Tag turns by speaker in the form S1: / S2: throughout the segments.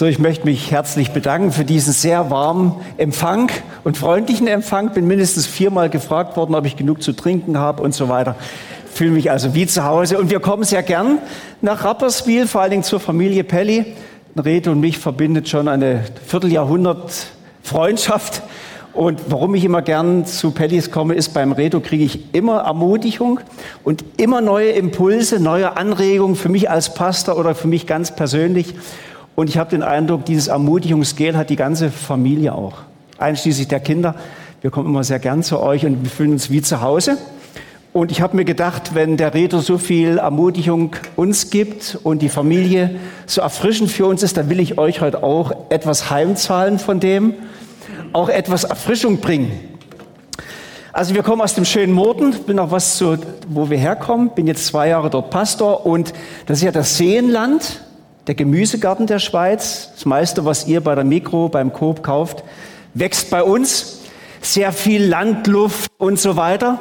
S1: So, ich möchte mich herzlich bedanken für diesen sehr warmen Empfang und freundlichen Empfang. Bin mindestens viermal gefragt worden, ob ich genug zu trinken habe und so weiter. Fühle mich also wie zu Hause. Und wir kommen sehr gern nach Rapperswil, vor allen Dingen zur Familie Pelli. Rete und mich verbindet schon eine Vierteljahrhundert Freundschaft. Und warum ich immer gern zu Pellis komme, ist, beim Reto kriege ich immer Ermutigung und immer neue Impulse, neue Anregungen für mich als Pastor oder für mich ganz persönlich. Und ich habe den Eindruck, dieses Ermutigungsgel hat die ganze Familie auch, einschließlich der Kinder. Wir kommen immer sehr gern zu euch und wir fühlen uns wie zu Hause. Und ich habe mir gedacht, wenn der Redner so viel Ermutigung uns gibt und die Familie so erfrischend für uns ist, dann will ich euch heute auch etwas heimzahlen von dem, auch etwas Erfrischung bringen. Also wir kommen aus dem schönen Morden, bin auch was zu, wo wir herkommen, bin jetzt zwei Jahre dort Pastor und das ist ja das Seenland der Gemüsegarten der Schweiz. Das meiste, was ihr bei der Mikro, beim Coop kauft, wächst bei uns. Sehr viel Landluft und so weiter.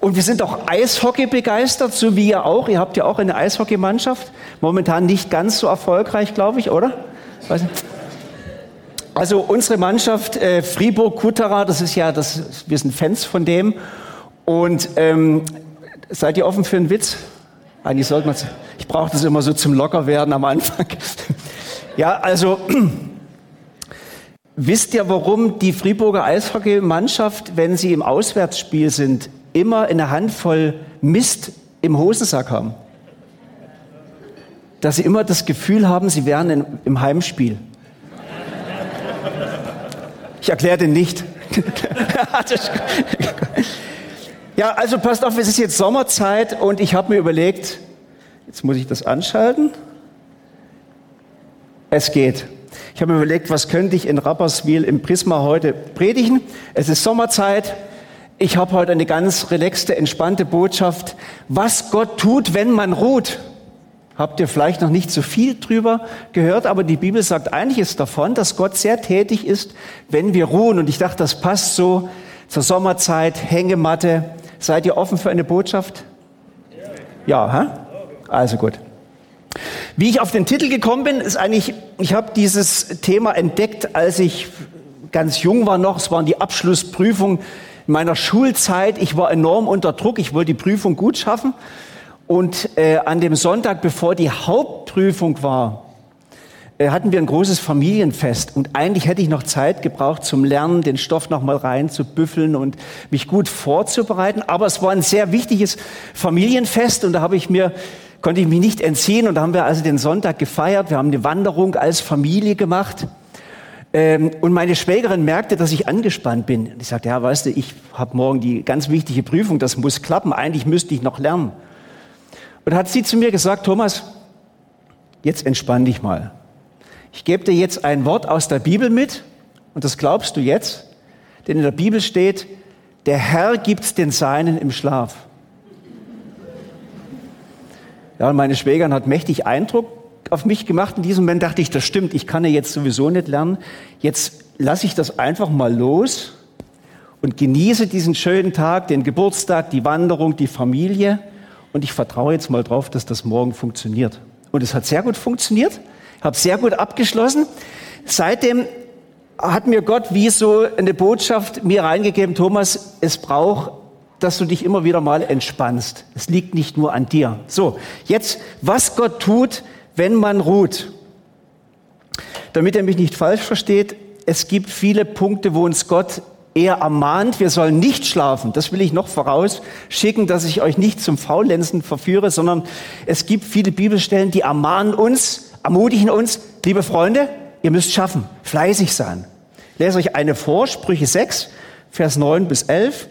S1: Und wir sind auch Eishockey begeistert, so wie ihr auch. Ihr habt ja auch eine Eishockeymannschaft. Momentan nicht ganz so erfolgreich, glaube ich, oder? Also unsere Mannschaft äh, Fribourg-Kutterer, das ist ja, das, wir sind Fans von dem. Und ähm, seid ihr offen für einen Witz? Eigentlich sollte man ich brauche das immer so zum Lockerwerden am Anfang. ja, also wisst ihr, warum die Friburger Eishockeymannschaft, wenn sie im Auswärtsspiel sind, immer eine Handvoll Mist im Hosensack haben? Dass sie immer das Gefühl haben, sie wären in, im Heimspiel. Ich erkläre den nicht. Ja, also passt auf, es ist jetzt Sommerzeit und ich habe mir überlegt, jetzt muss ich das anschalten. Es geht. Ich habe mir überlegt, was könnte ich in Rapperswil im Prisma heute predigen. Es ist Sommerzeit. Ich habe heute eine ganz relaxte, entspannte Botschaft. Was Gott tut, wenn man ruht. Habt ihr vielleicht noch nicht so viel drüber gehört, aber die Bibel sagt einiges davon, dass Gott sehr tätig ist, wenn wir ruhen. Und ich dachte, das passt so zur Sommerzeit, Hängematte, Seid ihr offen für eine Botschaft? Ja, hä? also gut. Wie ich auf den Titel gekommen bin, ist eigentlich, ich habe dieses Thema entdeckt, als ich ganz jung war noch. Es waren die Abschlussprüfungen meiner Schulzeit. Ich war enorm unter Druck. Ich wollte die Prüfung gut schaffen. Und äh, an dem Sonntag, bevor die Hauptprüfung war, hatten wir ein großes Familienfest und eigentlich hätte ich noch Zeit gebraucht zum Lernen, den Stoff noch mal rein zu büffeln und mich gut vorzubereiten. Aber es war ein sehr wichtiges Familienfest und da habe ich mir konnte ich mich nicht entziehen und da haben wir also den Sonntag gefeiert. Wir haben eine Wanderung als Familie gemacht. Ähm, und meine Schwägerin merkte, dass ich angespannt bin. Ich sagte, ja, weißt du, ich habe morgen die ganz wichtige Prüfung, das muss klappen. Eigentlich müsste ich noch lernen. Und hat sie zu mir gesagt, Thomas, jetzt entspann dich mal. Ich gebe dir jetzt ein Wort aus der Bibel mit und das glaubst du jetzt, denn in der Bibel steht, der Herr gibt den Seinen im Schlaf. Ja, und meine Schwägerin hat mächtig Eindruck auf mich gemacht. In diesem Moment dachte ich, das stimmt, ich kann ja jetzt sowieso nicht lernen. Jetzt lasse ich das einfach mal los und genieße diesen schönen Tag, den Geburtstag, die Wanderung, die Familie. Und ich vertraue jetzt mal drauf, dass das morgen funktioniert. Und es hat sehr gut funktioniert habe sehr gut abgeschlossen. Seitdem hat mir Gott wie so eine Botschaft mir reingegeben, Thomas, es braucht, dass du dich immer wieder mal entspannst. Es liegt nicht nur an dir. So, jetzt, was Gott tut, wenn man ruht. Damit er mich nicht falsch versteht, es gibt viele Punkte, wo uns Gott eher ermahnt, wir sollen nicht schlafen. Das will ich noch vorausschicken, dass ich euch nicht zum Faulenzen verführe, sondern es gibt viele Bibelstellen, die ermahnen uns, ermutigen uns, liebe Freunde, ihr müsst schaffen, fleißig sein. Ich lese euch eine vor, Sprüche 6, Vers 9 bis 11.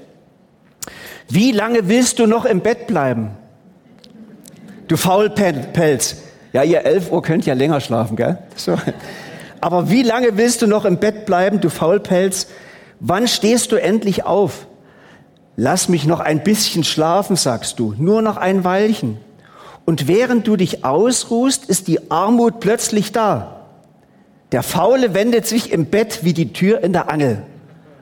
S1: Wie lange willst du noch im Bett bleiben? Du Faulpelz. Ja, ihr 11 Uhr könnt ja länger schlafen, gell? So. Aber wie lange willst du noch im Bett bleiben, du Faulpelz? Wann stehst du endlich auf? Lass mich noch ein bisschen schlafen, sagst du, nur noch ein Weilchen. Und während du dich ausruhst, ist die Armut plötzlich da. Der Faule wendet sich im Bett wie die Tür in der Angel.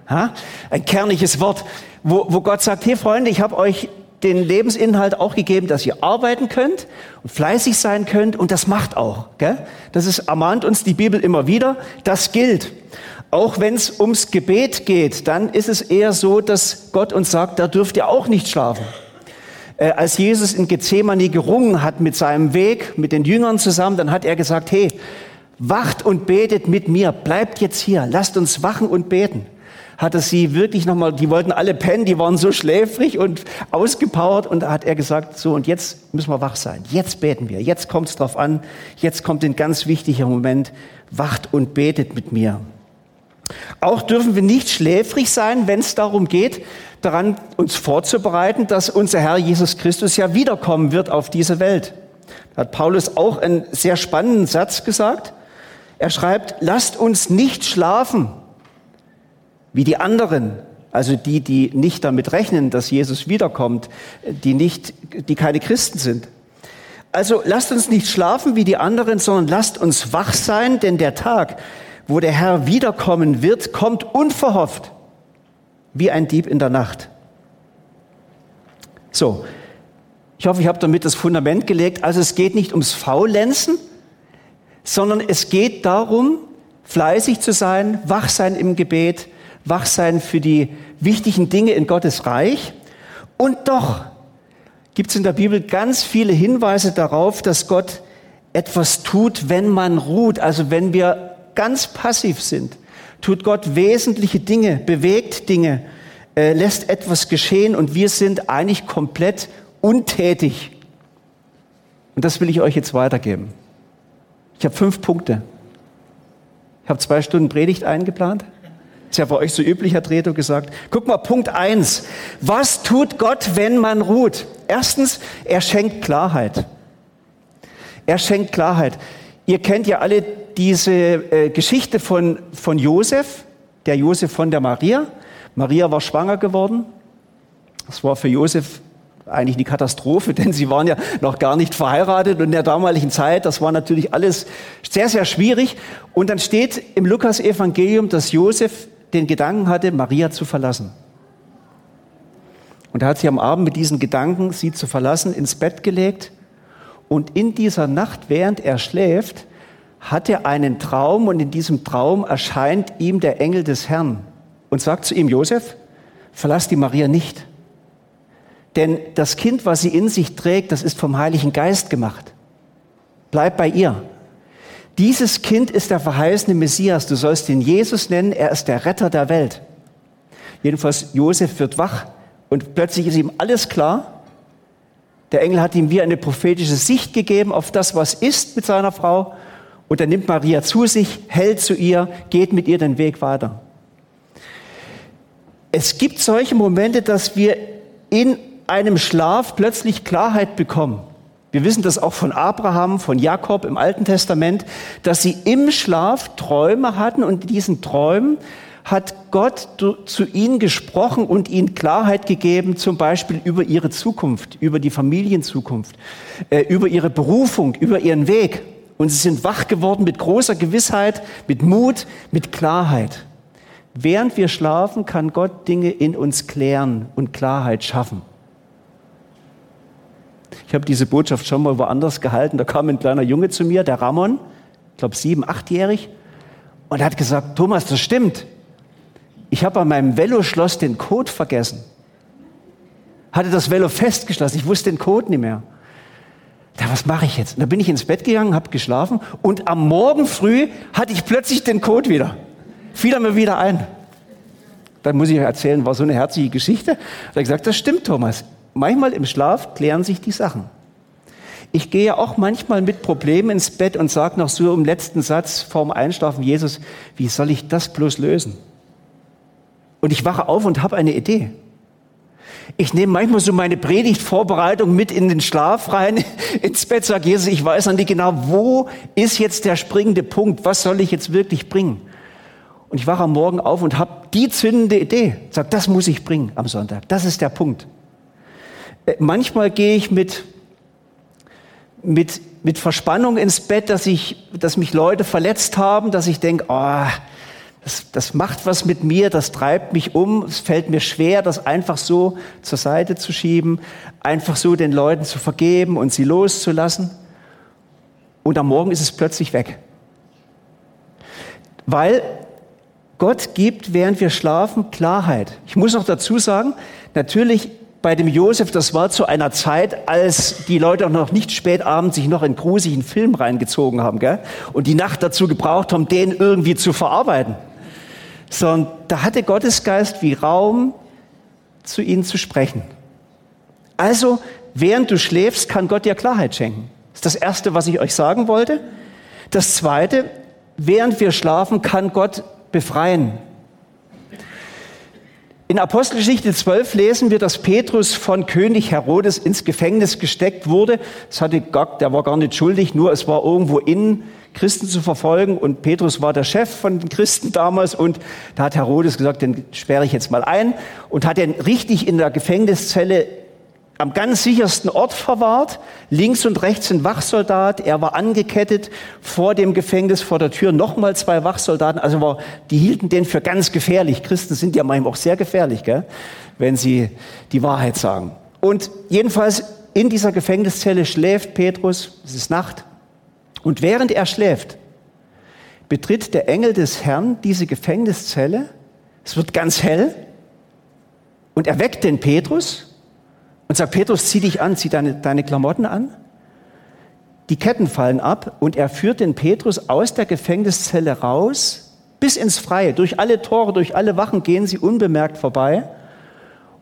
S1: Ha? Ein kernliches Wort, wo, wo Gott sagt, hey Freunde, ich habe euch den Lebensinhalt auch gegeben, dass ihr arbeiten könnt und fleißig sein könnt und das macht auch. Gell? Das ist, ermahnt uns die Bibel immer wieder, das gilt. Auch wenn es ums Gebet geht, dann ist es eher so, dass Gott uns sagt, da dürft ihr auch nicht schlafen. Äh, als Jesus in Gethsemane gerungen hat mit seinem Weg, mit den Jüngern zusammen, dann hat er gesagt, hey, wacht und betet mit mir, bleibt jetzt hier, lasst uns wachen und beten hat er sie wirklich nochmal, die wollten alle pennen, die waren so schläfrig und ausgepowert und hat er gesagt, so und jetzt müssen wir wach sein, jetzt beten wir, jetzt kommt es drauf an, jetzt kommt ein ganz wichtiger Moment, wacht und betet mit mir. Auch dürfen wir nicht schläfrig sein, wenn es darum geht, daran uns vorzubereiten, dass unser Herr Jesus Christus ja wiederkommen wird auf diese Welt. Da hat Paulus auch einen sehr spannenden Satz gesagt. Er schreibt, lasst uns nicht schlafen, wie die anderen, also die, die nicht damit rechnen, dass Jesus wiederkommt, die nicht, die keine Christen sind. Also lasst uns nicht schlafen wie die anderen, sondern lasst uns wach sein, denn der Tag, wo der Herr wiederkommen wird, kommt unverhofft, wie ein Dieb in der Nacht. So, ich hoffe, ich habe damit das Fundament gelegt. Also es geht nicht ums Faulenzen, sondern es geht darum, fleißig zu sein, wach sein im Gebet, wach sein für die wichtigen Dinge in Gottes Reich. Und doch gibt es in der Bibel ganz viele Hinweise darauf, dass Gott etwas tut, wenn man ruht, also wenn wir ganz passiv sind, tut Gott wesentliche Dinge, bewegt Dinge, äh, lässt etwas geschehen und wir sind eigentlich komplett untätig. Und das will ich euch jetzt weitergeben. Ich habe fünf Punkte. Ich habe zwei Stunden Predigt eingeplant. Ist ja bei euch so üblich, hat Reto gesagt. Guck mal, Punkt eins. Was tut Gott, wenn man ruht? Erstens, er schenkt Klarheit. Er schenkt Klarheit. Ihr kennt ja alle diese äh, Geschichte von, von Josef, der Josef von der Maria. Maria war schwanger geworden. Das war für Josef eigentlich eine Katastrophe, denn sie waren ja noch gar nicht verheiratet und in der damaligen Zeit, das war natürlich alles sehr, sehr schwierig. Und dann steht im Lukas-Evangelium, dass Josef den Gedanken hatte, Maria zu verlassen. Und er hat sie am Abend mit diesen Gedanken, sie zu verlassen, ins Bett gelegt. Und in dieser Nacht, während er schläft, hat er einen Traum und in diesem Traum erscheint ihm der Engel des Herrn und sagt zu ihm, Josef, verlass die Maria nicht. Denn das Kind, was sie in sich trägt, das ist vom Heiligen Geist gemacht. Bleib bei ihr. Dieses Kind ist der verheißene Messias. Du sollst ihn Jesus nennen. Er ist der Retter der Welt. Jedenfalls, Josef wird wach und plötzlich ist ihm alles klar. Der Engel hat ihm wie eine prophetische Sicht gegeben auf das, was ist mit seiner Frau. Und er nimmt Maria zu sich, hält zu ihr, geht mit ihr den Weg weiter. Es gibt solche Momente, dass wir in einem Schlaf plötzlich Klarheit bekommen. Wir wissen das auch von Abraham, von Jakob im Alten Testament, dass sie im Schlaf Träume hatten und in diesen Träumen hat Gott zu ihnen gesprochen und ihnen Klarheit gegeben, zum Beispiel über ihre Zukunft, über die Familienzukunft, äh, über ihre Berufung, über ihren Weg. Und sie sind wach geworden mit großer Gewissheit, mit Mut, mit Klarheit. Während wir schlafen, kann Gott Dinge in uns klären und Klarheit schaffen. Ich habe diese Botschaft schon mal woanders gehalten. Da kam ein kleiner Junge zu mir, der Ramon, ich glaube sieben, achtjährig, und hat gesagt, Thomas, das stimmt. Ich habe an meinem Veloschloss den Code vergessen. Hatte das Velo festgeschlossen. Ich wusste den Code nicht mehr. Da, was mache ich jetzt? Und da bin ich ins Bett gegangen, habe geschlafen und am Morgen früh hatte ich plötzlich den Code wieder. Fiel er mir wieder ein. Dann muss ich erzählen, war so eine herzliche Geschichte. Da habe ich gesagt, das stimmt, Thomas manchmal im Schlaf klären sich die Sachen. Ich gehe auch manchmal mit Problemen ins Bett und sage noch so im letzten Satz vorm Einschlafen, Jesus, wie soll ich das bloß lösen? Und ich wache auf und habe eine Idee. Ich nehme manchmal so meine Predigtvorbereitung mit in den Schlaf rein, ins Bett, sage Jesus, ich weiß noch nicht genau, wo ist jetzt der springende Punkt? Was soll ich jetzt wirklich bringen? Und ich wache am Morgen auf und habe die zündende Idee. Sag, das muss ich bringen am Sonntag. Das ist der Punkt. Äh, manchmal gehe ich mit, mit, mit Verspannung ins Bett, dass, ich, dass mich Leute verletzt haben, dass ich denke, oh, Das, das macht was mit mir, das treibt mich um. Es fällt mir schwer, das einfach so zur Seite zu schieben, einfach so den Leuten zu vergeben und sie loszulassen. Und am Morgen ist es plötzlich weg. Weil Gott gibt, während wir schlafen, Klarheit. Ich muss noch dazu sagen, natürlich bei dem Josef, das war zu einer Zeit, als die Leute auch noch nicht spät abends sich noch in grusigen Film reingezogen haben, gell? Und die Nacht dazu gebraucht haben, den irgendwie zu verarbeiten sondern da hatte Gottesgeist wie Raum, zu ihnen zu sprechen. Also, während du schläfst, kann Gott dir Klarheit schenken. Das ist das Erste, was ich euch sagen wollte. Das Zweite, während wir schlafen, kann Gott befreien. In Apostelgeschichte 12 lesen wir, dass Petrus von König Herodes ins Gefängnis gesteckt wurde. Das hatte gar, der war gar nicht schuldig, nur es war irgendwo in Christen zu verfolgen. Und Petrus war der Chef von den Christen damals. Und da hat Herodes gesagt, den sperre ich jetzt mal ein. Und hat ihn richtig in der Gefängniszelle am ganz sichersten Ort verwahrt. Links und rechts ein Wachsoldat. Er war angekettet vor dem Gefängnis, vor der Tür nochmal zwei Wachsoldaten. Also war, die hielten den für ganz gefährlich. Christen sind ja manchmal auch sehr gefährlich, gell? wenn sie die Wahrheit sagen. Und jedenfalls in dieser Gefängniszelle schläft Petrus. Es ist Nacht. Und während er schläft, betritt der Engel des Herrn diese Gefängniszelle. Es wird ganz hell. Und er weckt den Petrus und sagt, Petrus, zieh dich an, zieh deine, deine Klamotten an. Die Ketten fallen ab und er führt den Petrus aus der Gefängniszelle raus, bis ins Freie. Durch alle Tore, durch alle Wachen gehen sie unbemerkt vorbei.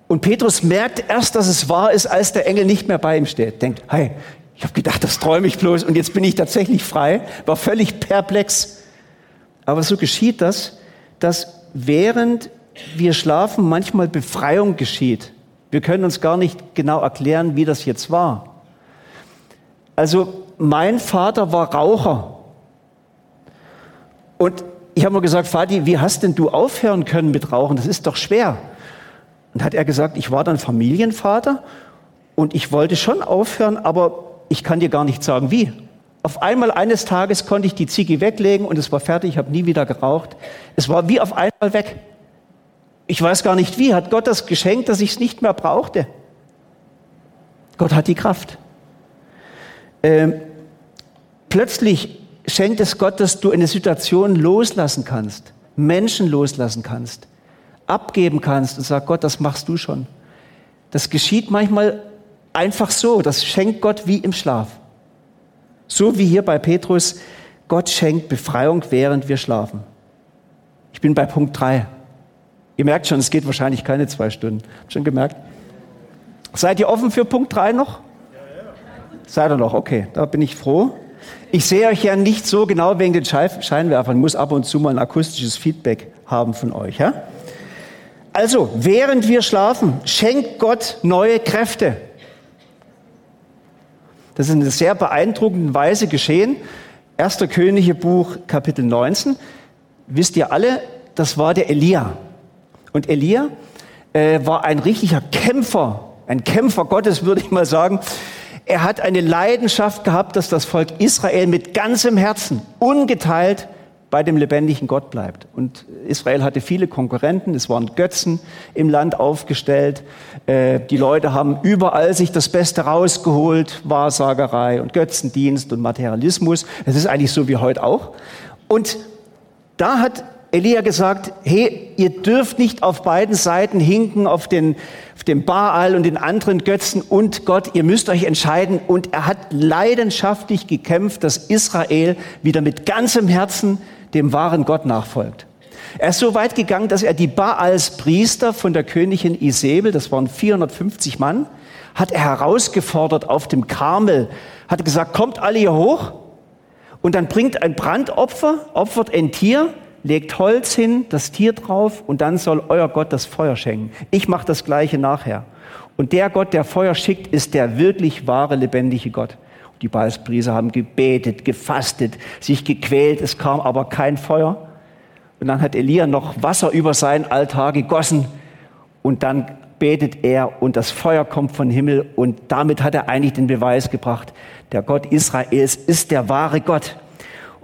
S1: Und Petrus merkt erst, dass es wahr ist, als der Engel nicht mehr bei ihm steht. Denkt, hey, ich habe gedacht, das träume ich bloß und jetzt bin ich tatsächlich frei, war völlig perplex. Aber so geschieht das, dass während wir schlafen manchmal Befreiung geschieht. Wir können uns gar nicht genau erklären, wie das jetzt war. Also mein Vater war Raucher. Und ich habe mir gesagt, Vati, wie hast denn du aufhören können mit Rauchen? Das ist doch schwer. Und hat er gesagt, ich war dann Familienvater und ich wollte schon aufhören, aber ich kann dir gar nicht sagen, wie. Auf einmal eines Tages konnte ich die Ziege weglegen und es war fertig, ich habe nie wieder geraucht. Es war wie auf einmal weg. Ich weiß gar nicht wie. Hat Gott das geschenkt, dass ich es nicht mehr brauchte? Gott hat die Kraft. Ähm, plötzlich schenkt es Gott, dass du eine Situation loslassen kannst, Menschen loslassen kannst, abgeben kannst und sag Gott, das machst du schon. Das geschieht manchmal Einfach so, das schenkt Gott wie im Schlaf. So wie hier bei Petrus, Gott schenkt Befreiung, während wir schlafen. Ich bin bei Punkt drei. Ihr merkt schon, es geht wahrscheinlich keine zwei Stunden. Schon gemerkt? Seid ihr offen für Punkt drei noch? Seid ihr noch? Okay, da bin ich froh. Ich sehe euch ja nicht so genau wegen den Scheinwerfern. Ich muss ab und zu mal ein akustisches Feedback haben von euch. Ja? Also, während wir schlafen, schenkt Gott neue Kräfte. Das ist in einer sehr beeindruckenden Weise geschehen. Erster Könige Buch, Kapitel 19. Wisst ihr alle, das war der Elia. Und Elia äh, war ein richtiger Kämpfer, ein Kämpfer Gottes, würde ich mal sagen. Er hat eine Leidenschaft gehabt, dass das Volk Israel mit ganzem Herzen, ungeteilt bei dem lebendigen Gott bleibt. Und Israel hatte viele Konkurrenten, es waren Götzen im Land aufgestellt. Äh, die Leute haben überall sich das Beste rausgeholt, Wahrsagerei und Götzendienst und Materialismus. Es ist eigentlich so wie heute auch. Und da hat Elia gesagt, hey, ihr dürft nicht auf beiden Seiten hinken, auf den, auf den Baal und den anderen Götzen und Gott, ihr müsst euch entscheiden. Und er hat leidenschaftlich gekämpft, dass Israel wieder mit ganzem Herzen dem wahren Gott nachfolgt. Er ist so weit gegangen, dass er die Baals Priester von der Königin Isabel, das waren 450 Mann, hat er herausgefordert auf dem Karmel, hat gesagt, kommt alle hier hoch und dann bringt ein Brandopfer, opfert ein Tier, legt Holz hin, das Tier drauf und dann soll euer Gott das Feuer schenken. Ich mache das gleiche nachher. Und der Gott, der Feuer schickt, ist der wirklich wahre, lebendige Gott. Die Baalspriester haben gebetet, gefastet, sich gequält, es kam aber kein Feuer. Und dann hat Elia noch Wasser über seinen Altar gegossen und dann betet er und das Feuer kommt vom Himmel und damit hat er eigentlich den Beweis gebracht, der Gott Israels ist der wahre Gott.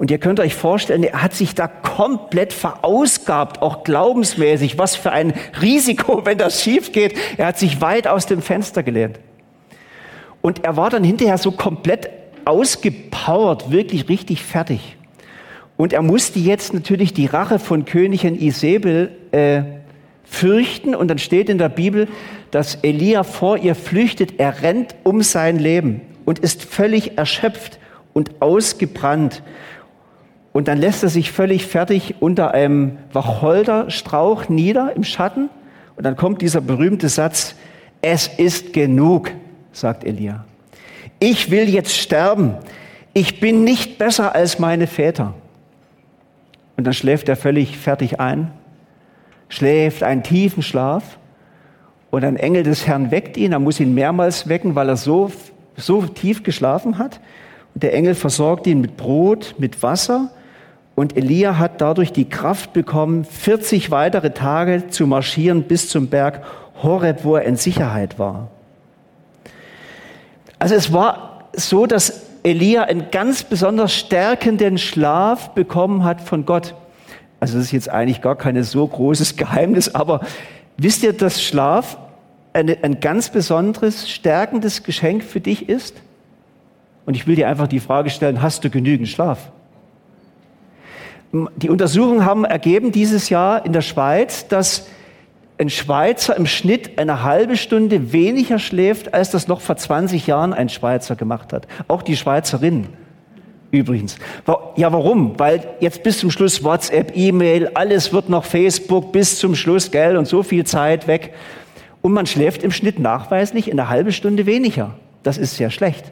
S1: Und ihr könnt euch vorstellen, er hat sich da komplett verausgabt, auch glaubensmäßig. Was für ein Risiko, wenn das schief geht. Er hat sich weit aus dem Fenster gelehnt. Und er war dann hinterher so komplett ausgepowert, wirklich richtig fertig. Und er musste jetzt natürlich die Rache von Königin Isabel äh, fürchten. Und dann steht in der Bibel, dass Elia vor ihr flüchtet. Er rennt um sein Leben und ist völlig erschöpft und ausgebrannt. Und dann lässt er sich völlig fertig unter einem Wacholderstrauch nieder im Schatten. Und dann kommt dieser berühmte Satz, es ist genug, sagt Elia. Ich will jetzt sterben. Ich bin nicht besser als meine Väter. Und dann schläft er völlig fertig ein, schläft einen tiefen Schlaf. Und ein Engel des Herrn weckt ihn. Er muss ihn mehrmals wecken, weil er so, so tief geschlafen hat. Und der Engel versorgt ihn mit Brot, mit Wasser und Elia hat dadurch die Kraft bekommen, 40 weitere Tage zu marschieren bis zum Berg Horeb, wo er in Sicherheit war. Also es war so, dass Elia einen ganz besonders stärkenden Schlaf bekommen hat von Gott. Also das ist jetzt eigentlich gar kein so großes Geheimnis, aber wisst ihr, dass Schlaf eine, ein ganz besonderes, stärkendes Geschenk für dich ist? Und ich will dir einfach die Frage stellen, hast du genügend Schlaf? Die Untersuchungen haben ergeben dieses Jahr in der Schweiz, dass ein Schweizer im Schnitt eine halbe Stunde weniger schläft, als das noch vor 20 Jahren ein Schweizer gemacht hat. Auch die Schweizerin übrigens. Ja, warum? Weil jetzt bis zum Schluss WhatsApp, E-Mail, alles wird noch Facebook bis zum Schluss, gell, und so viel Zeit weg. Und man schläft im Schnitt nachweislich eine halbe Stunde weniger. Das ist sehr schlecht.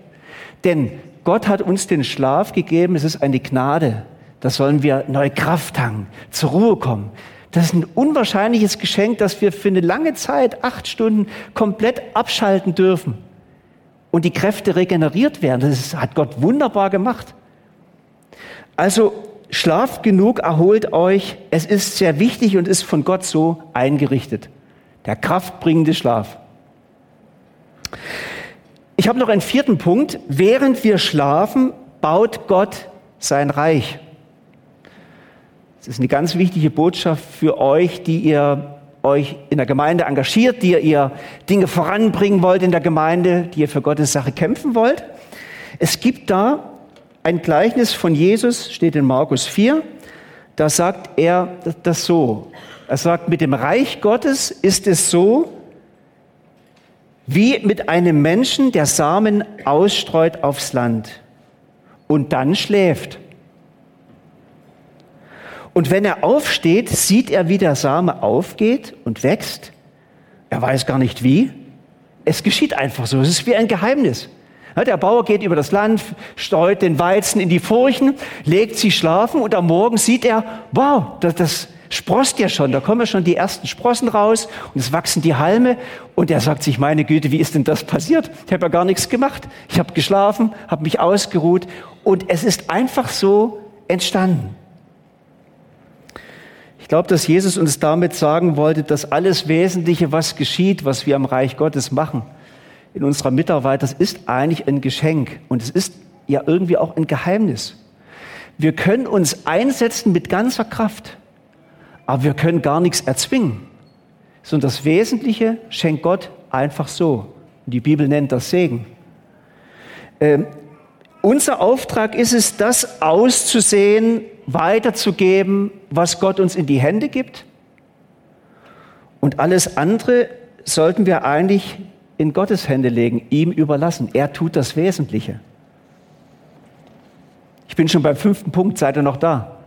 S1: Denn Gott hat uns den Schlaf gegeben, es ist eine Gnade. Da sollen wir neue Kraft tanken, zur Ruhe kommen. Das ist ein unwahrscheinliches Geschenk, dass wir für eine lange Zeit, acht Stunden, komplett abschalten dürfen und die Kräfte regeneriert werden. Das hat Gott wunderbar gemacht. Also schlaft genug, erholt euch. Es ist sehr wichtig und ist von Gott so eingerichtet. Der kraftbringende Schlaf. Ich habe noch einen vierten Punkt. Während wir schlafen, baut Gott sein Reich. Das ist eine ganz wichtige Botschaft für euch, die ihr euch in der Gemeinde engagiert, die ihr Dinge voranbringen wollt in der Gemeinde, die ihr für Gottes Sache kämpfen wollt. Es gibt da ein Gleichnis von Jesus, steht in Markus 4, da sagt er das so. Er sagt, mit dem Reich Gottes ist es so, wie mit einem Menschen, der Samen ausstreut aufs Land und dann schläft. Und wenn er aufsteht, sieht er, wie der Same aufgeht und wächst. Er weiß gar nicht wie. Es geschieht einfach so. Es ist wie ein Geheimnis. Der Bauer geht über das Land, streut den Weizen in die Furchen, legt sie schlafen und am Morgen sieht er, wow, das, das sprost ja schon, da kommen ja schon die ersten Sprossen raus und es wachsen die Halme und er sagt sich, meine Güte, wie ist denn das passiert? Ich habe ja gar nichts gemacht. Ich habe geschlafen, habe mich ausgeruht und es ist einfach so entstanden. Glaube, dass Jesus uns damit sagen wollte, dass alles Wesentliche, was geschieht, was wir am Reich Gottes machen, in unserer Mitarbeit, das ist eigentlich ein Geschenk und es ist ja irgendwie auch ein Geheimnis. Wir können uns einsetzen mit ganzer Kraft, aber wir können gar nichts erzwingen, sondern das Wesentliche schenkt Gott einfach so. Die Bibel nennt das Segen. Ähm, unser Auftrag ist es, das auszusehen, weiterzugeben, was Gott uns in die Hände gibt. Und alles andere sollten wir eigentlich in Gottes Hände legen, ihm überlassen. Er tut das Wesentliche. Ich bin schon beim fünften Punkt, seid ihr noch da?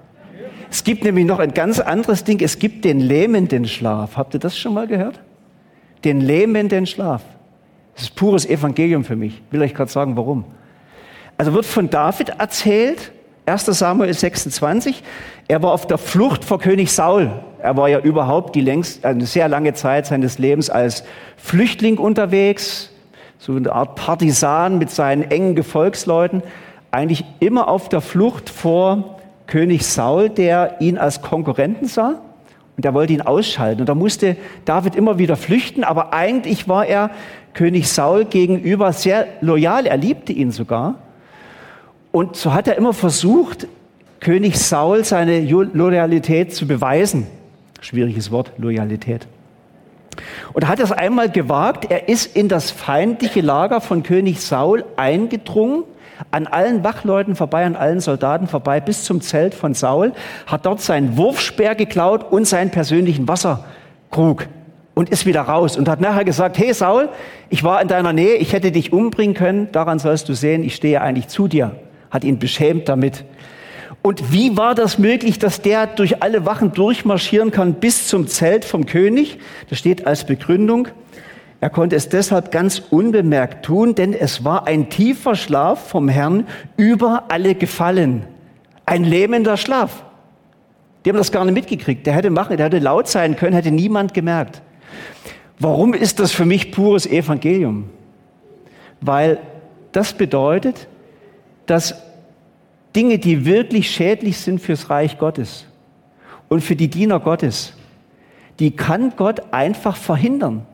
S1: Es gibt nämlich noch ein ganz anderes Ding. Es gibt den lähmenden Schlaf. Habt ihr das schon mal gehört? Den lähmenden Schlaf. Das ist pures Evangelium für mich. Ich will euch gerade sagen, warum. Also wird von David erzählt, 1 Samuel 26, er war auf der Flucht vor König Saul. Er war ja überhaupt die längst, eine sehr lange Zeit seines Lebens als Flüchtling unterwegs, so eine Art Partisan mit seinen engen Gefolgsleuten, eigentlich immer auf der Flucht vor König Saul, der ihn als Konkurrenten sah und er wollte ihn ausschalten. Und da musste David immer wieder flüchten, aber eigentlich war er König Saul gegenüber sehr loyal, er liebte ihn sogar. Und so hat er immer versucht, König Saul seine Loyalität zu beweisen. Schwieriges Wort, Loyalität. Und er hat es einmal gewagt, er ist in das feindliche Lager von König Saul eingedrungen, an allen Wachleuten vorbei, an allen Soldaten vorbei, bis zum Zelt von Saul, hat dort seinen Wurfspeer geklaut und seinen persönlichen Wasserkrug und ist wieder raus und hat nachher gesagt, hey Saul, ich war in deiner Nähe, ich hätte dich umbringen können, daran sollst du sehen, ich stehe eigentlich zu dir. Hat ihn beschämt damit. Und wie war das möglich, dass der durch alle Wachen durchmarschieren kann bis zum Zelt vom König? Das steht als Begründung. Er konnte es deshalb ganz unbemerkt tun, denn es war ein tiefer Schlaf vom Herrn über alle gefallen. Ein lähmender Schlaf. Die haben das gar nicht mitgekriegt. Der hätte machen, der hätte laut sein können, hätte niemand gemerkt. Warum ist das für mich pures Evangelium? Weil das bedeutet, dass Dinge, die wirklich schädlich sind fürs Reich Gottes und für die Diener Gottes, die kann Gott einfach verhindern.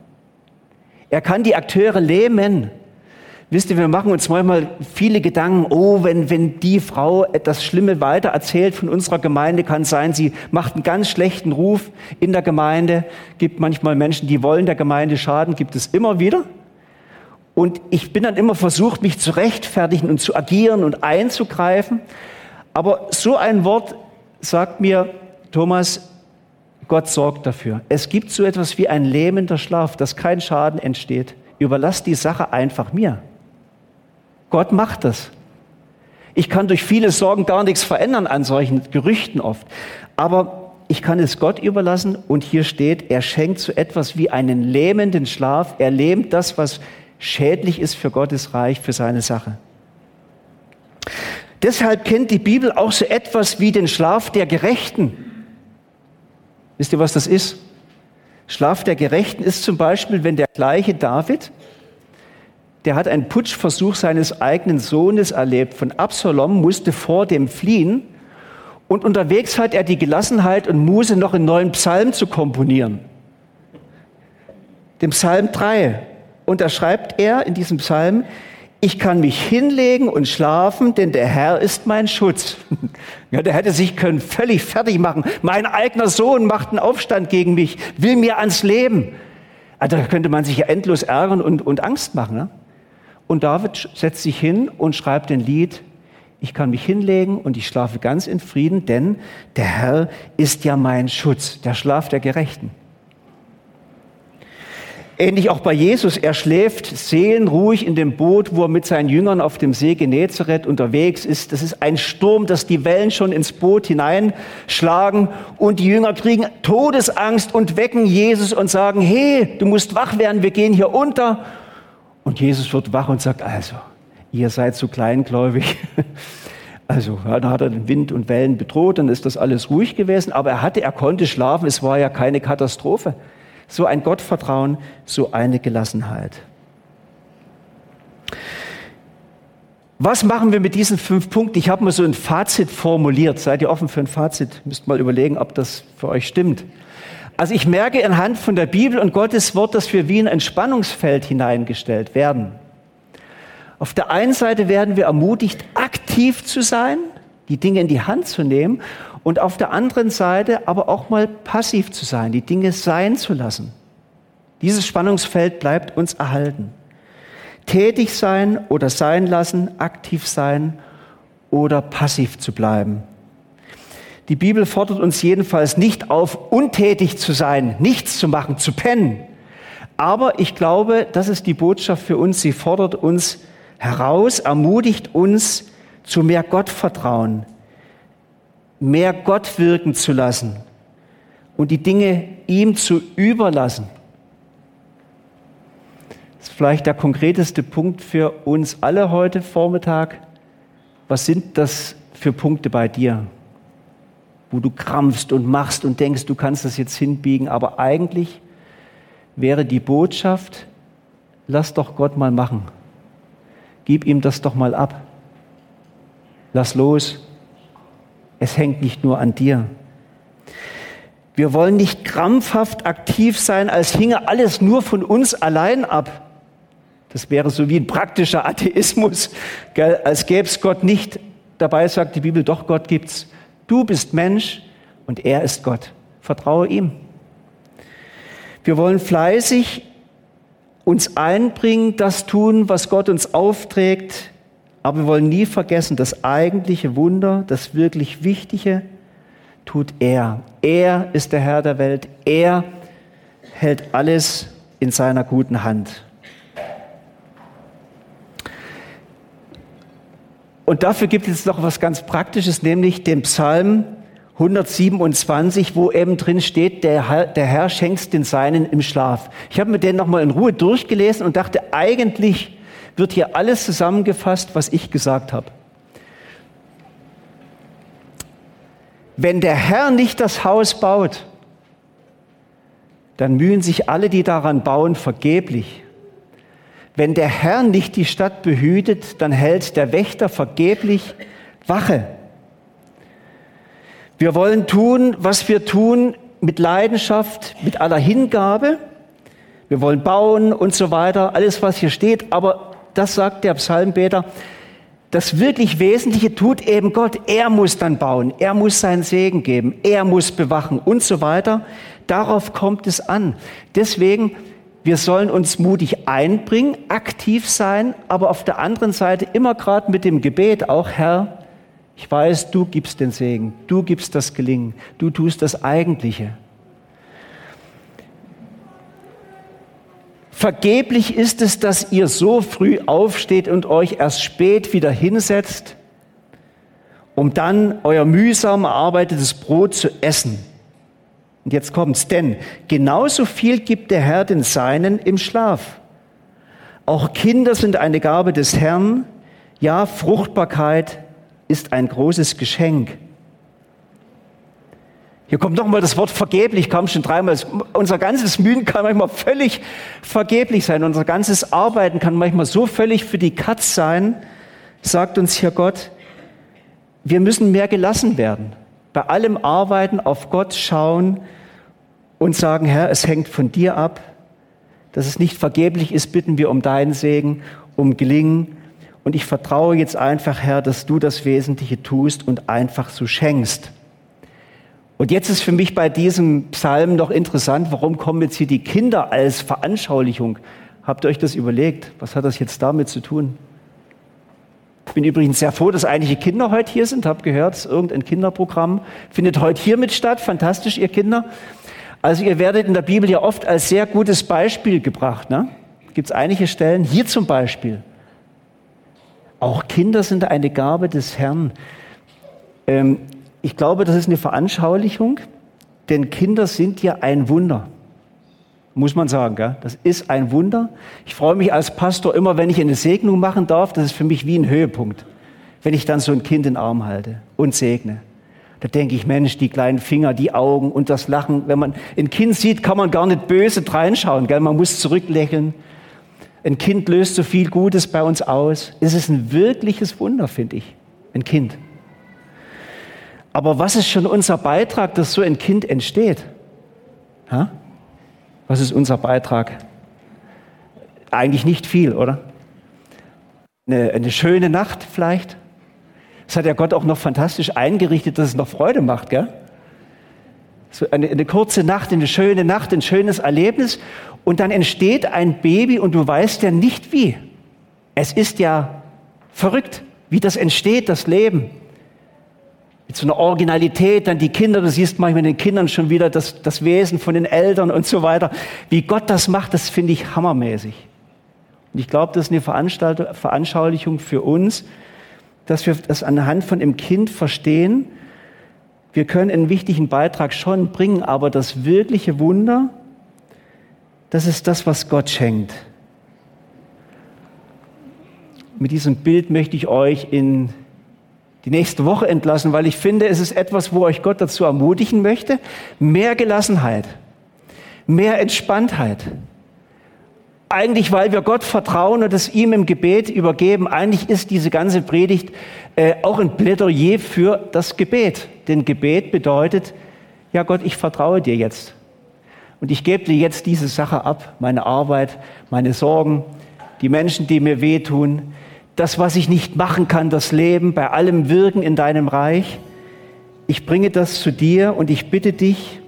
S1: Er kann die Akteure lähmen. Wisst ihr, wir machen uns manchmal viele Gedanken, oh, wenn, wenn die Frau das Schlimme weitererzählt von unserer Gemeinde, kann sein, sie macht einen ganz schlechten Ruf in der Gemeinde, gibt manchmal Menschen, die wollen der Gemeinde schaden, gibt es immer wieder. Und ich bin dann immer versucht, mich zu rechtfertigen und zu agieren und einzugreifen. Aber so ein Wort sagt mir, Thomas, Gott sorgt dafür. Es gibt so etwas wie ein lähmender Schlaf, dass kein Schaden entsteht. Überlass die Sache einfach mir. Gott macht das. Ich kann durch viele Sorgen gar nichts verändern an solchen Gerüchten oft. Aber ich kann es Gott überlassen und hier steht, er schenkt so etwas wie einen lähmenden Schlaf. Er lähmt das, was schädlich ist für Gottes Reich, für seine Sache. Deshalb kennt die Bibel auch so etwas wie den Schlaf der Gerechten. Wisst ihr, was das ist? Schlaf der Gerechten ist zum Beispiel, wenn der gleiche David, der hat einen Putschversuch seines eigenen Sohnes erlebt. Von Absalom musste vor dem fliehen und unterwegs hat er die Gelassenheit und Muse, noch einen neuen Psalm zu komponieren. Den Psalm 3. Und da schreibt er in diesem Psalm, ich kann mich hinlegen und schlafen, denn der Herr ist mein Schutz. Ja, der hätte sich können völlig fertig machen. Mein eigener Sohn macht einen Aufstand gegen mich, will mir ans Leben. Also da könnte man sich ja endlos ärgern und, und Angst machen. Ne? Und David setzt sich hin und schreibt ein Lied. Ich kann mich hinlegen und ich schlafe ganz in Frieden, denn der Herr ist ja mein Schutz, der Schlaf der Gerechten. Ähnlich auch bei Jesus. Er schläft seelenruhig in dem Boot, wo er mit seinen Jüngern auf dem See Genezareth unterwegs ist. Das ist ein Sturm, dass die Wellen schon ins Boot hineinschlagen und die Jünger kriegen Todesangst und wecken Jesus und sagen, hey, du musst wach werden, wir gehen hier unter. Und Jesus wird wach und sagt, also, ihr seid so kleingläubig. Also, dann hat er den Wind und Wellen bedroht, dann ist das alles ruhig gewesen, aber er hatte, er konnte schlafen, es war ja keine Katastrophe so ein Gottvertrauen, so eine Gelassenheit. Was machen wir mit diesen fünf Punkten? Ich habe mal so ein Fazit formuliert. Seid ihr offen für ein Fazit? Müsst mal überlegen, ob das für euch stimmt. Also ich merke anhand von der Bibel und Gottes Wort, dass wir wie in ein Spannungsfeld hineingestellt werden. Auf der einen Seite werden wir ermutigt, aktiv zu sein, die Dinge in die Hand zu nehmen und auf der anderen Seite aber auch mal passiv zu sein, die Dinge sein zu lassen. Dieses Spannungsfeld bleibt uns erhalten. Tätig sein oder sein lassen, aktiv sein oder passiv zu bleiben. Die Bibel fordert uns jedenfalls nicht auf, untätig zu sein, nichts zu machen, zu pennen. Aber ich glaube, das ist die Botschaft für uns. Sie fordert uns heraus, ermutigt uns zu mehr Gottvertrauen, mehr Gott wirken zu lassen und die Dinge ihm zu überlassen. Das ist vielleicht der konkreteste Punkt für uns alle heute Vormittag. Was sind das für Punkte bei dir, wo du krampfst und machst und denkst, du kannst das jetzt hinbiegen, aber eigentlich wäre die Botschaft, lass doch Gott mal machen. Gib ihm das doch mal ab. Lass los es hängt nicht nur an dir. Wir wollen nicht krampfhaft aktiv sein, als hinge alles nur von uns allein ab. Das wäre so wie ein praktischer Atheismus, gell? als gäbe es Gott nicht. Dabei sagt die Bibel, doch, Gott gibt's. Du bist Mensch und er ist Gott. Vertraue ihm. Wir wollen fleißig uns einbringen, das tun, was Gott uns aufträgt, aber wir wollen nie vergessen, das eigentliche Wunder, das wirklich Wichtige, tut er. Er ist der Herr der Welt. Er hält alles in seiner guten Hand. Und dafür gibt es noch was ganz Praktisches, nämlich den Psalm 127, wo eben drin steht, der Herr, der Herr schenkt den Seinen im Schlaf. Ich habe mir den nochmal in Ruhe durchgelesen und dachte, eigentlich wird hier alles zusammengefasst, was ich gesagt habe. Wenn der Herr nicht das Haus baut, dann mühen sich alle, die daran bauen, vergeblich. Wenn der Herr nicht die Stadt behütet, dann hält der Wächter vergeblich Wache. Wir wollen tun, was wir tun, mit Leidenschaft, mit aller Hingabe. Wir wollen bauen und so weiter, alles, was hier steht. Aber das sagt der Psalmbeter, das wirklich Wesentliche tut eben Gott. Er muss dann bauen, er muss seinen Segen geben, er muss bewachen und so weiter. Darauf kommt es an. Deswegen, wir sollen uns mutig einbringen, aktiv sein, aber auf der anderen Seite immer gerade mit dem Gebet auch, Herr, ich weiß, du gibst den Segen, du gibst das Gelingen, du tust das Eigentliche. Vergeblich ist es, dass ihr so früh aufsteht und euch erst spät wieder hinsetzt, um dann euer mühsam erarbeitetes Brot zu essen. Und jetzt kommt's, denn genauso viel gibt der Herr den Seinen im Schlaf. Auch Kinder sind eine Gabe des Herrn, ja, Fruchtbarkeit ist ein großes Geschenk. Hier kommt nochmal das Wort vergeblich, kam schon dreimal. Unser ganzes Mühen kann manchmal völlig vergeblich sein. Unser ganzes Arbeiten kann manchmal so völlig für die Katz sein, sagt uns hier Gott. Wir müssen mehr gelassen werden. Bei allem Arbeiten auf Gott schauen und sagen, Herr, es hängt von dir ab. Dass es nicht vergeblich ist, bitten wir um deinen Segen, um Gelingen. Und ich vertraue jetzt einfach, Herr, dass du das Wesentliche tust und einfach so schenkst. Und jetzt ist für mich bei diesem Psalm noch interessant, warum kommen jetzt hier die Kinder als Veranschaulichung? Habt ihr euch das überlegt? Was hat das jetzt damit zu tun? Ich bin übrigens sehr froh, dass einige Kinder heute hier sind. Hab gehört, irgendein Kinderprogramm findet heute hier mit statt. Fantastisch, ihr Kinder. Also ihr werdet in der Bibel ja oft als sehr gutes Beispiel gebracht. Ne? Gibt es einige Stellen, hier zum Beispiel. Auch Kinder sind eine Gabe des Herrn. Ähm, ich glaube, das ist eine Veranschaulichung, denn Kinder sind ja ein Wunder. Muss man sagen, gell? das ist ein Wunder. Ich freue mich als Pastor immer, wenn ich eine Segnung machen darf. Das ist für mich wie ein Höhepunkt, wenn ich dann so ein Kind in den Arm halte und segne. Da denke ich, Mensch, die kleinen Finger, die Augen und das Lachen. Wenn man ein Kind sieht, kann man gar nicht böse reinschauen. Gell? Man muss zurücklächeln. Ein Kind löst so viel Gutes bei uns aus. Es ist ein wirkliches Wunder, finde ich. Ein Kind. Aber was ist schon unser Beitrag, dass so ein Kind entsteht? Ha? Was ist unser Beitrag? Eigentlich nicht viel, oder? Eine, eine schöne Nacht vielleicht. Das hat ja Gott auch noch fantastisch eingerichtet, dass es noch Freude macht, gell? So eine, eine kurze Nacht, eine schöne Nacht, ein schönes Erlebnis und dann entsteht ein Baby und du weißt ja nicht wie. Es ist ja verrückt, wie das entsteht, das Leben. Mit so einer Originalität, dann die Kinder, du siehst manchmal den Kindern schon wieder das, das Wesen von den Eltern und so weiter. Wie Gott das macht, das finde ich hammermäßig. Und ich glaube, das ist eine Veranschaulichung für uns, dass wir das anhand von einem Kind verstehen. Wir können einen wichtigen Beitrag schon bringen, aber das wirkliche Wunder, das ist das, was Gott schenkt. Mit diesem Bild möchte ich euch in die nächste Woche entlassen, weil ich finde, es ist etwas, wo euch Gott dazu ermutigen möchte. Mehr Gelassenheit, mehr Entspanntheit. Eigentlich, weil wir Gott vertrauen und es ihm im Gebet übergeben. Eigentlich ist diese ganze Predigt äh, auch ein Plädoyer für das Gebet. Denn Gebet bedeutet, ja Gott, ich vertraue dir jetzt. Und ich gebe dir jetzt diese Sache ab, meine Arbeit, meine Sorgen, die Menschen, die mir wehtun, das, was ich nicht machen kann, das Leben, bei allem Wirken in deinem Reich. ich bringe das zu dir und ich bitte dich,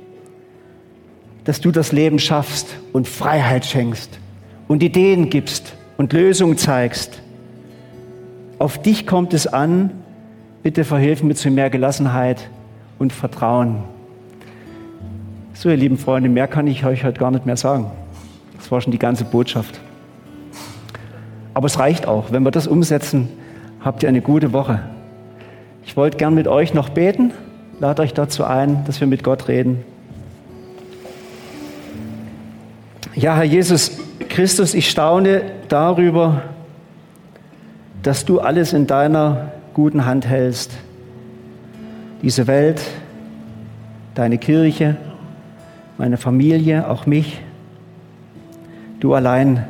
S1: dass du das Leben schaffst und Freiheit schenkst und Ideen gibst und Lösungen zeigst. Auf dich kommt es an. Bitte verhilf mir zu mehr Gelassenheit und Vertrauen. So, ihr lieben Freunde, mehr kann ich euch heute gar nicht mehr sagen. Das war schon die ganze Botschaft. Aber es reicht auch. Wenn wir das umsetzen, habt ihr eine gute Woche. Ich wollte gern mit euch noch beten. Lade euch dazu ein, dass wir mit Gott reden. Ja, Herr Jesus Christus, ich staune darüber, dass du alles in deiner guten Hand hältst. Diese Welt, deine Kirche, meine Familie, auch mich. Du allein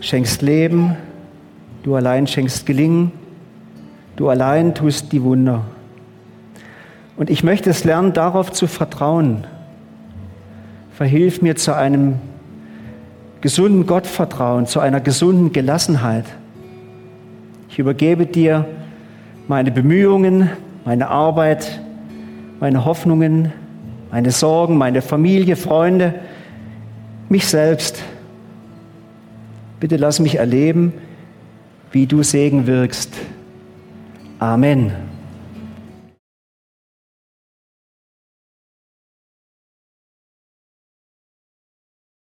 S1: schenkst Leben, du allein schenkst Gelingen, du allein tust die Wunder. Und ich möchte es lernen, darauf zu vertrauen. Verhilf mir zu einem gesunden Gottvertrauen, zu einer gesunden Gelassenheit. Ich übergebe dir meine Bemühungen, meine Arbeit, meine Hoffnungen, meine Sorgen, meine Familie, Freunde, mich selbst. Bitte lass mich erleben, wie du Segen wirkst. Amen.